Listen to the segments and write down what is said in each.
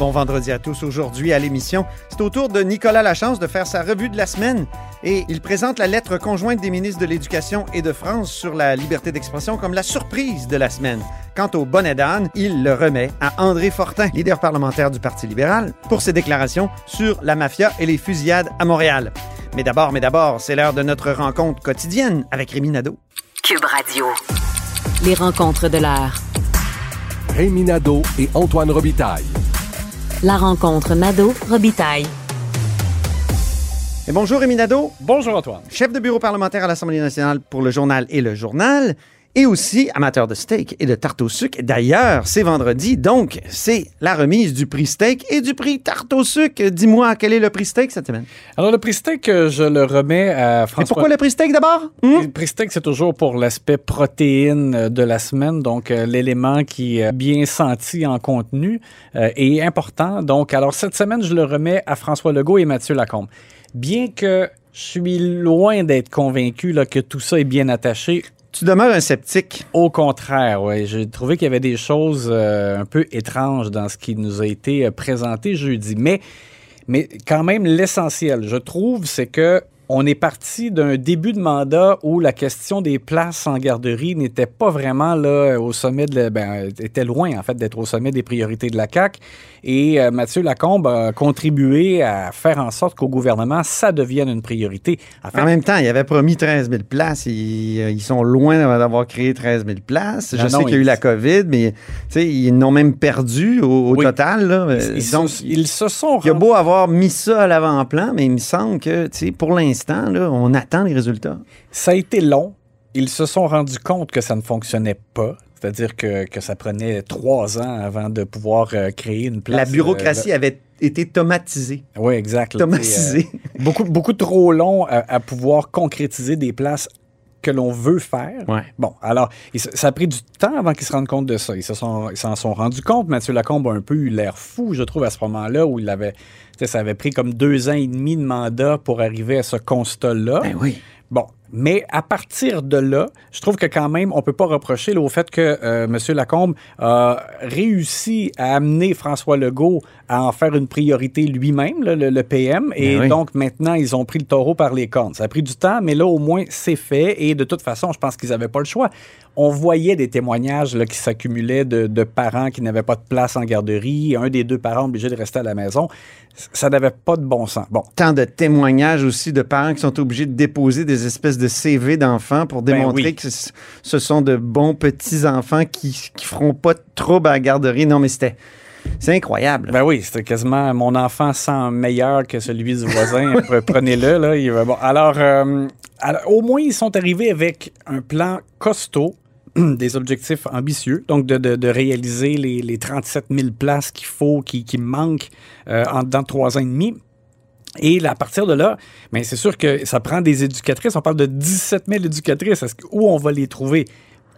Bon vendredi à tous. Aujourd'hui à l'émission, c'est au tour de Nicolas Lachance de faire sa revue de la semaine et il présente la lettre conjointe des ministres de l'Éducation et de France sur la liberté d'expression comme la surprise de la semaine. Quant au bonnet d'âne, il le remet à André Fortin, leader parlementaire du Parti libéral, pour ses déclarations sur la mafia et les fusillades à Montréal. Mais d'abord, mais d'abord, c'est l'heure de notre rencontre quotidienne avec Rémi Nadeau. Cube Radio. Les rencontres de l'heure. Rémi Nadeau et Antoine Robitaille. La rencontre Nadeau-Robitaille. Et bonjour Rémi Nadeau, Bonjour Antoine. chef de bureau parlementaire à l'Assemblée nationale pour le journal et le journal, et aussi amateur de steak et de tarte au sucre. D'ailleurs, c'est vendredi, donc c'est la remise du prix steak et du prix tarte au sucre. Dis-moi, quel est le prix steak cette semaine? Alors le prix steak, euh, je le remets à Et François. pourquoi le prix steak d'abord? Hmm? Le prix steak, c'est toujours pour l'aspect protéine euh, de la semaine, donc euh, l'élément qui est bien senti en contenu est important. Donc, alors cette semaine, je le remets à François Legault et Mathieu Lacombe. Bien que je suis loin d'être convaincu là, que tout ça est bien attaché, Tu demeures un sceptique. Au contraire, ouais, j'ai trouvé qu'il y avait des choses euh, un peu étranges dans ce qui nous a été euh, présenté jeudi. Mais, mais quand même, l'essentiel, je trouve, c'est que on est parti d'un début de mandat où la question des places en garderie n'était pas vraiment là au sommet de la- ben, était loin en fait d'être au sommet des priorités de la CAC et euh, Mathieu Lacombe a contribué à faire en sorte qu'au gouvernement ça devienne une priorité. En fait, En même temps, il avait promis 13 000 places. Ils, euh, ils sont loin d'avoir créé 13 000 places. Je Non, sais qu'il y a eu la COVID, mais ils n'ont même perdu au, au Oui. total. Là. ils, ils Donc, se, ils se sont il a rendus- beau avoir mis ça à l'avant-plan, mais il me semble que, pour l'instant, là, on attend les résultats. Ça a été long. Ils se sont rendus compte que ça ne fonctionnait pas. C'est-à-dire que, que ça prenait trois ans avant de pouvoir euh, créer une place. La bureaucratie avait été tomatisée. oui, exact. Tomatisée. euh, beaucoup, beaucoup trop long à, à pouvoir concrétiser des places que l'on veut faire. Ouais. Bon, alors, ça a pris du temps avant qu'ils se rendent compte de ça. Ils se sont, ils s'en sont rendus compte. Mathieu Lacombe a un peu eu l'air fou, je trouve, à ce moment-là, où il avait, ça avait pris comme deux ans et demi de mandat pour arriver à ce constat-là. Ben oui. Bon, mais à partir de là, je trouve que quand même, on peut pas reprocher là, au fait que euh, M. Lacombe a réussi à amener François Legault à en faire une priorité lui-même, le, le PM, et oui. donc maintenant, ils ont pris le taureau par les cornes. Ça a pris du temps, mais là, au moins, c'est fait, et de toute façon, je pense qu'ils n'avaient pas le choix. On voyait des témoignages là, qui s'accumulaient de, de parents qui n'avaient pas de place en garderie, un des deux parents obligé de rester à la maison. Ça n'avait pas de bon sens. Bon, Tant de témoignages aussi de parents qui sont obligés de déposer des espèces de CV d'enfants pour Ben démontrer oui. que ce- sont de bons petits-enfants qui, qui feront pas de trouble à la garderie. Non, mais c'était... C'est incroyable. Ben oui, c'était quasiment mon enfant sent meilleur que celui du voisin. Pre- Prenez-le, là. Il va- bon, alors, euh, alors, au moins, ils sont arrivés avec un plan costaud, des objectifs ambitieux, donc de, de- de réaliser les, les 37 000 places qu'il faut, qui, qui manquent euh, en de trois ans et demi. Et là, à partir de là, mais c'est sûr que ça prend des éducatrices. On parle de 17 000 éducatrices. Est-ce que- où on va les trouver?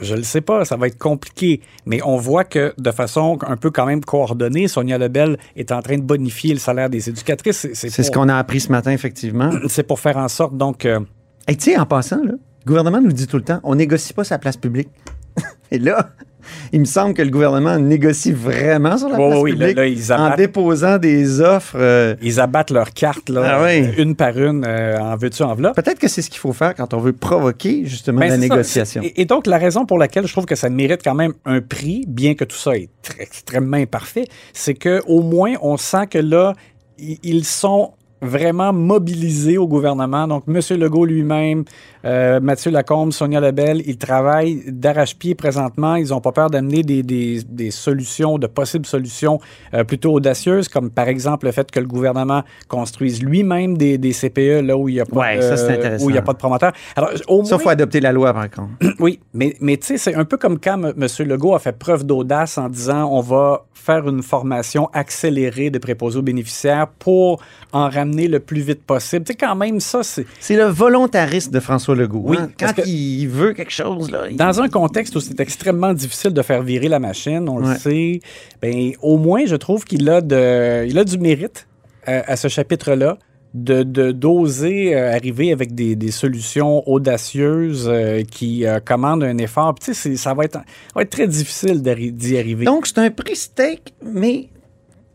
Je ne le sais pas, ça va être compliqué. Mais on voit que de façon un peu quand même coordonnée, Sonia Lebel est en train de bonifier le salaire des éducatrices. C'est, ce qu'on a appris ce matin, effectivement. c'est pour faire en sorte, donc, euh, Et tu sais, en passant, là, le gouvernement nous dit tout le temps, on négocie pas sa place publique. Et là, il me semble que le gouvernement négocie vraiment sur la place oui, publique là, ils en déposant des offres. euh, ils abattent leurs cartes, là, Ah oui. une par une, euh, en veux-tu, en voilà. Peut-être que c'est ce qu'il faut faire quand on veut provoquer justement Ben, la négociation. Et, et donc, la raison pour laquelle je trouve que ça mérite quand même un prix, bien que tout ça est très- extrêmement imparfait, c'est que au moins, on sent que là, ils sont vraiment mobilisés au gouvernement. Donc, M. Legault lui-même, euh, Mathieu Lacombe, Sonia Lebel, ils travaillent d'arrache-pied présentement. Ils n'ont pas peur d'amener des, des- des solutions, de possibles solutions euh, plutôt audacieuses, comme par exemple le fait que le gouvernement construise lui-même des, des CPE là où il n'y a, pas Ouais, de- il a pas promoteur. Alors, au Ça, moins- faut adopter la loi, par contre. oui, mais, mais tu sais, c'est un peu comme quand M. Legault a fait preuve d'audace en disant on va faire une formation accélérée de préposés aux bénéficiaires pour en ramener le plus vite possible. Tu sais, quand même, ça, c'est. C'est le volontarisme de François Legault. Oui, hein. Quand que- il veut quelque chose, là, il- Dans un contexte où c'est extrêmement difficile de faire virer la machine, on Ouais. le sait, ben, au moins, je trouve qu'il a, de, il a du mérite euh, à ce chapitre-là de de- d'oser euh, arriver avec des, des solutions audacieuses euh, qui euh, commandent un effort. Puis, tu sais, ça va être, ça va être très difficile d'y arriver. Donc, c'est un prix steak, mais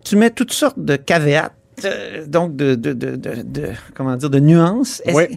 tu mets toutes sortes de caveats, euh, donc de, de, de, de- de- comment dire, de nuances. Ouais.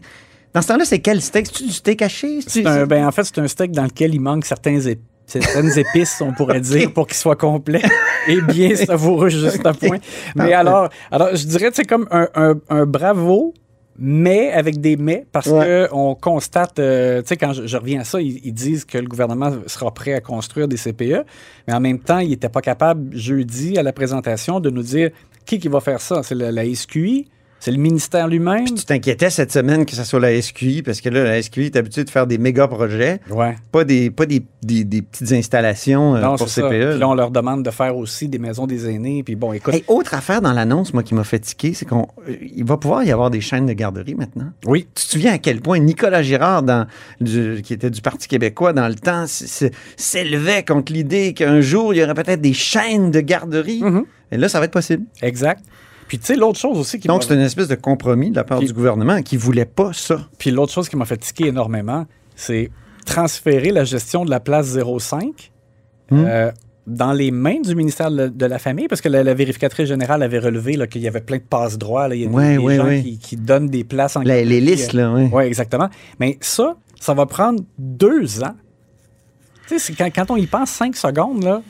Dans ce temps-là, c'est quel steak? C'est du steak haché? C'est C'est-tu- un- ben, en fait, c'est un steak dans lequel il manque certains ép- certaines épices, on pourrait dire, pour qu'il soit complet et bien savoureux juste à point. Mais alors, alors, je dirais que c'est comme un, un- un bravo, mais avec des mais, parce Ouais. que on constate, euh, tu sais, quand je, je reviens à ça, ils, ils disent que le gouvernement sera prêt à construire des CPE, mais en même temps, il n'était pas capable, jeudi, à la présentation, de nous dire qui qui va faire ça. C'est la, la SQI, c'est le ministère lui-même? Puis tu t'inquiétais cette semaine que ce soit la SQI, parce que là, la SQI est habituée de faire des méga projets, Ouais. pas des, pas des, des- des petites installations euh, Non, pour c'est ça. CPE. Puis là, on leur demande de faire aussi des maisons des aînés. Puis bon, écoute. Hey, autre affaire dans l'annonce, moi, qui m'a fait tiquer, c'est qu'il va pouvoir y avoir des chaînes de garderie maintenant. oui. Tu te souviens à quel point Nicolas Girard, dans, du- qui était du Parti québécois dans le temps, s'élevait contre l'idée qu'un jour, il y aurait peut-être des chaînes de garderie. Mhm. Et là, ça va être possible. Exact. Puis tu sais, l'autre chose aussi qui Donc, c'est une espèce de compromis de la part Puis- du gouvernement qui voulait pas ça. Puis l'autre chose qui m'a fait tiquer énormément, c'est transférer la gestion de la place 05 Hmm? euh, dans les mains du ministère de la, la Famille, parce que la, la vérificatrice générale avait relevé qu'il y avait plein de passes droits. Il y a des- Ouais, des ouais, gens ouais. Qui, qui donnent des places en Les, les listes, là, oui. Oui, exactement. Mais ça, ça va prendre deux ans. Tu sais, quand, quand on y pense cinq secondes, là,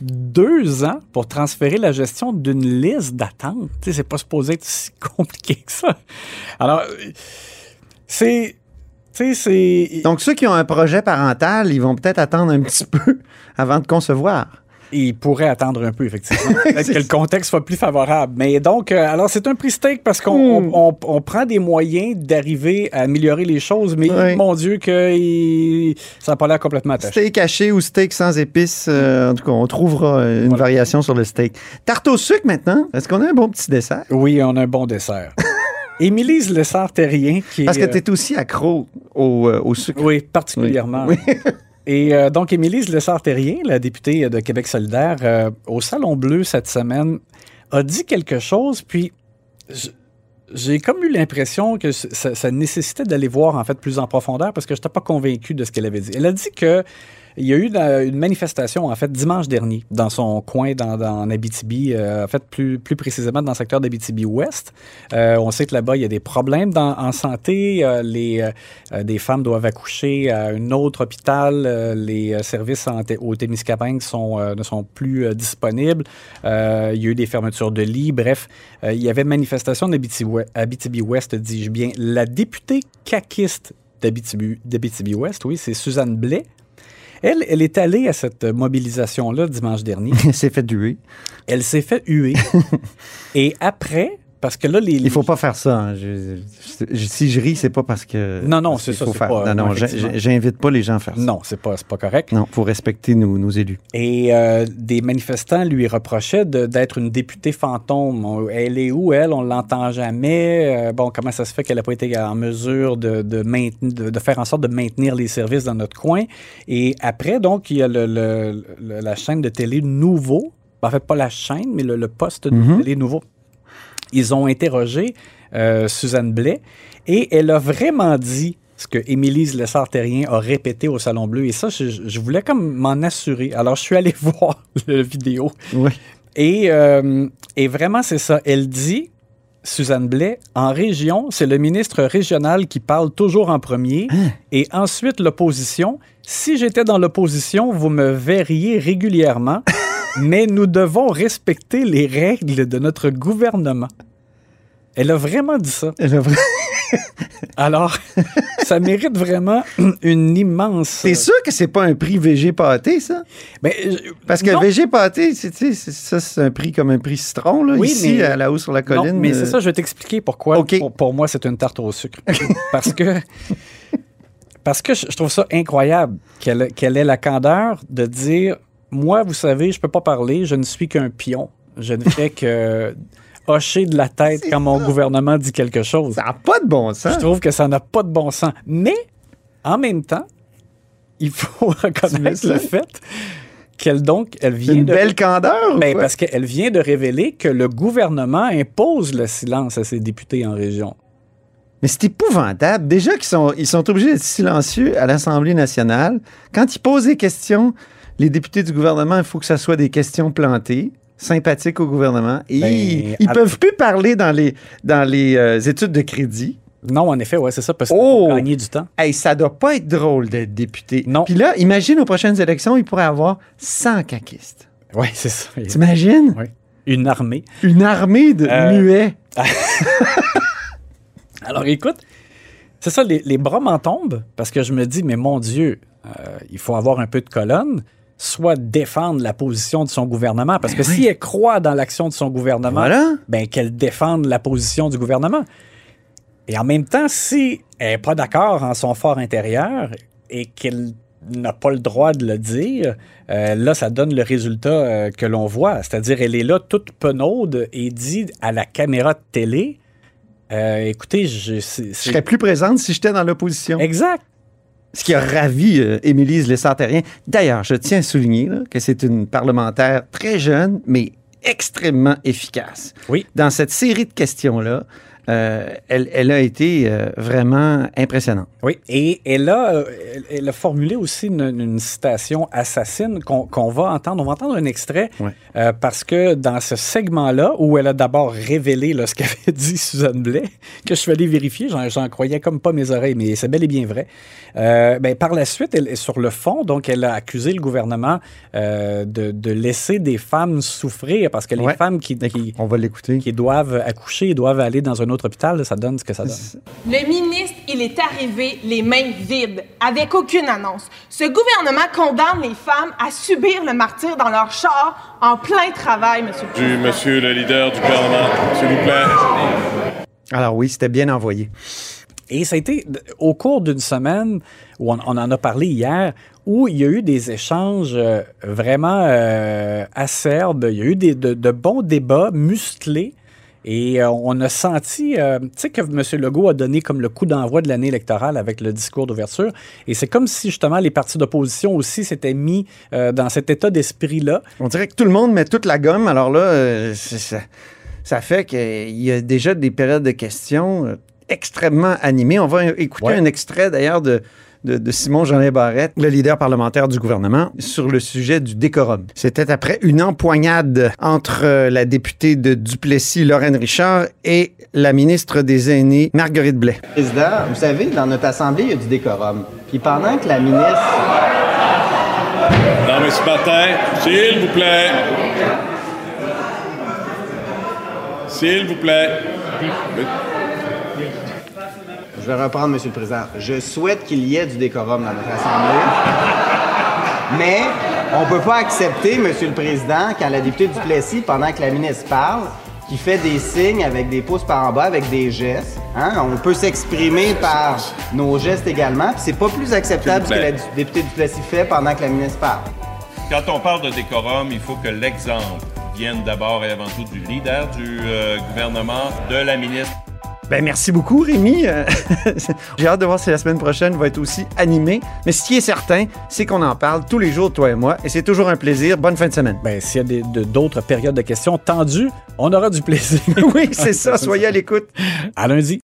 deux ans pour transférer la gestion d'une liste d'attente. C'est pas supposé être si compliqué que ça. Alors, c'est. Donc, ceux qui ont un projet parental, ils vont peut-être attendre un petit peu avant de concevoir. Il pourrait attendre un peu, effectivement. Peut-être que le contexte soit plus favorable. Mais donc, euh, alors, c'est un prix steak parce qu'on Hmm. on- on- on prend des moyens d'arriver à améliorer les choses, mais Oui. mon Dieu, que il- ça n'a pas l'air complètement attaché. Steak haché ou steak sans épices, euh, en tout cas, on trouvera euh, une Voilà. variation sur le steak. Tarte au sucre maintenant. Est-ce qu'on a un bon petit dessert? Oui, on a un bon dessert. Émilise Lessard-Terrien, qui est... Parce que tu es aussi accro au, euh, au sucre. Oui, particulièrement. Oui. Et euh, donc, Émilise Lessard-Terrien, la députée de Québec solidaire, euh, au Salon Bleu cette semaine, a dit quelque chose, puis j'ai comme eu l'impression que ça, ça nécessitait d'aller voir en fait plus en profondeur parce que je n'étais pas convaincu de ce qu'elle avait dit. Elle a dit que il y a eu une manifestation, en fait, dimanche dernier, dans son coin, dans, dans Abitibi, euh, en fait, plus, plus précisément dans le secteur d'Abitibi-Ouest. Euh, on sait que là-bas, il y a des problèmes dans- en santé. Euh, les, des femmes doivent accoucher à un autre hôpital. Les services en au Témiscamingue sont, ne sont plus disponibles. Il y a eu des fermetures de lits. Bref, il y avait manifestation d'Abitibi-Ouest, dis-je bien. La députée caquiste d'Abitibi- d'Abitibi-Ouest, oui, c'est Suzanne Blais. Elle, elle est allée à cette mobilisation-là dimanche dernier. C'est fait duer. Elle s'est fait huer. Et après, parce que là, les. Il faut pas faire ça. hein. Je- je- si je ris, c'est pas parce que. Non, non, c'est ça, faut faire. pas- Non, non, j'invite pas les gens à faire ça. Non, c'est pas, pas correct. Non, faut respecter nos, nos élus. Et euh, des manifestants lui reprochaient d'être une députée fantôme. Elle est où, elle? On l'entend jamais. Euh, bon, comment ça se fait qu'elle n'a pas été en mesure de, de, maintenir- de, de faire en sorte de maintenir les services dans notre coin? Et après, donc, il y a le- le- le- la chaîne de télé Nouveau. En fait, pas la chaîne, mais le, poste de Mhm. télé Nouveau. Ils ont interrogé euh, Suzanne Blais et elle a vraiment dit ce que Émilise Lessard-Terrien a répété au Salon Bleu. Et ça, je, je voulais comme m'en assurer. Alors, je suis allé voir la vidéo. Oui. Et, euh, et vraiment, c'est ça. Elle dit, Suzanne Blais, en région, c'est le ministre régional qui parle toujours en premier. Et ensuite, l'opposition. Si j'étais dans l'opposition, vous me verriez régulièrement. mais nous devons respecter les règles de notre gouvernement. Elle a vraiment dit ça. Elle a vra- Alors, ça mérite vraiment une immense. T'es sûr que c'est pas un prix VG pâté, ça? Ben, euh, Parce que non. VG pâté, ça, c'est un prix comme un prix citron, là, Oui, ici, mais- à la haut sur la Non, colline. mais euh, c'est ça, je vais t'expliquer pourquoi. OK. Pour, pour moi, c'est une tarte au sucre. Parce que. Parce que je trouve ça incroyable qu'elle qu'elle ait la candeur de dire Moi, vous savez, je peux pas parler, je ne suis qu'un pion. Je ne fais que hocher de la tête quand mon gouvernement dit quelque chose. Ça n'a pas de bon sens. Je trouve que ça n'a pas de bon sens. Mais, en même temps, il faut reconnaître le fait qu'elle, donc, elle vient une de... belle candeur, ou Ben, parce qu'elle vient de révéler que le gouvernement impose le silence à ses députés en région. Mais c'est épouvantable. Déjà qu'ils sont, ils sont obligés d'être silencieux à l'Assemblée nationale. Quand ils posent des questions, les députés du gouvernement, il faut que ça soit des questions plantées, sympathiques au gouvernement. Et Ben, ils, ils peuvent plus parler dans les, dans les euh, études de crédit. Non, en effet, ouais, c'est ça, parce qu'il Oh! gagner du temps. Hey, ça doit pas être drôle d'être député. Non. Puis là, imagine aux prochaines élections, il pourrait avoir 100 caquistes. Oui, c'est ça. T'imagines? Ouais. Une armée. Une armée de Euh, muets. Alors écoute, c'est ça, les, les bras m'en tombent parce que je me dis, mais mon Dieu, euh, il faut avoir un peu de colonne, soit défendre la position de son gouvernement. Parce que Ben oui. si elle croit dans l'action de son gouvernement, Voilà. ben qu'elle défende la position du gouvernement. Et en même temps, si elle n'est pas d'accord en son fort intérieur et qu'elle n'a pas le droit de le dire, euh, là, ça donne le résultat euh, que l'on voit. C'est-à-dire, elle est là toute penaude et dit à la caméra de télé, euh, écoutez, je, Je serais plus présente si j'étais dans l'opposition. Exact. Ce qui a ravi euh, Émilise Lessard-Terrien. D'ailleurs, je tiens à souligner là, que c'est une parlementaire très jeune, mais extrêmement efficace. Oui. Dans cette série de questions-là, euh, elle, elle a été euh, vraiment impressionnante. Oui, et elle a, euh, elle- a formulé aussi une, une citation assassine qu'on va entendre. On va entendre un extrait euh, parce que dans ce segment-là, où elle a d'abord révélé là, ce qu'avait dit Suzanne Blais, que je suis allé vérifier, j'en croyais comme pas mes oreilles, mais c'est bel et bien vrai. Ben, par la suite, elle est sur le fond, donc elle a accusé le gouvernement de, de laisser des femmes souffrir parce que les femmes qui, qui, On va qui doivent accoucher doivent aller dans un autre hôpital, ça donne ce que ça donne. Le ministre, il est arrivé les mains vides, avec aucune annonce. Ce gouvernement condamne les femmes à subir le martyr dans leur char en plein travail, monsieur. le Du Président. monsieur le leader du gouvernement, s'il vous plaît. Alors oui, c'était bien envoyé. Et ça a été au cours d'une semaine où on, on en a parlé hier, où il y a eu des échanges euh, vraiment euh, acerbes, il y a eu des, de, de bons débats musclés. Et euh, on a senti, euh, tu sais, que M. Legault a donné comme le coup d'envoi de l'année électorale avec le discours d'ouverture. Et c'est comme si justement les partis d'opposition aussi s'étaient mis euh, dans cet état d'esprit-là. On dirait que tout le monde met toute la gomme. Alors là, ça, ça fait qu'il y a déjà des périodes de questions extrêmement animées. On va écouter Ouais. un extrait d'ailleurs de, de, de Simon Jeanin Barrette, le leader parlementaire du gouvernement, sur le sujet du décorum. C'était après une empoignade entre euh, la députée de Duplessis, Lorraine Richard, et la ministre des Aînés, Marguerite Blais. Président, vous savez, dans notre assemblée, il y a du décorum. Puis pendant que la ministre Non, mais ce matin, s'il vous plaît. S'il vous plaît. Je vais reprendre, Monsieur le Président. Je souhaite qu'il y ait du décorum dans notre Assemblée. Mais on ne peut pas accepter, Monsieur le Président, quand la députée du Plessis, pendant que la ministre parle, qui fait des signes avec des pouces par en bas, avec des gestes. Hein? On peut s'exprimer par nos gestes également. Puis c'est pas plus acceptable ce que la députée du Plessis fait pendant que la ministre parle. Quand on parle de décorum, il faut que l'exemple vienne d'abord et avant tout du leader du euh, gouvernement, de la ministre. Ben, merci beaucoup, Rémi. Euh, J'ai hâte de voir si la semaine prochaine va être aussi animée. Mais ce qui est certain, c'est qu'on en parle tous les jours, toi et moi, et c'est toujours un plaisir. Bonne fin de semaine. Ben, s'il y a d'autres périodes de questions tendues, on aura du plaisir. oui, c'est ça. Soyez à l'écoute. À lundi.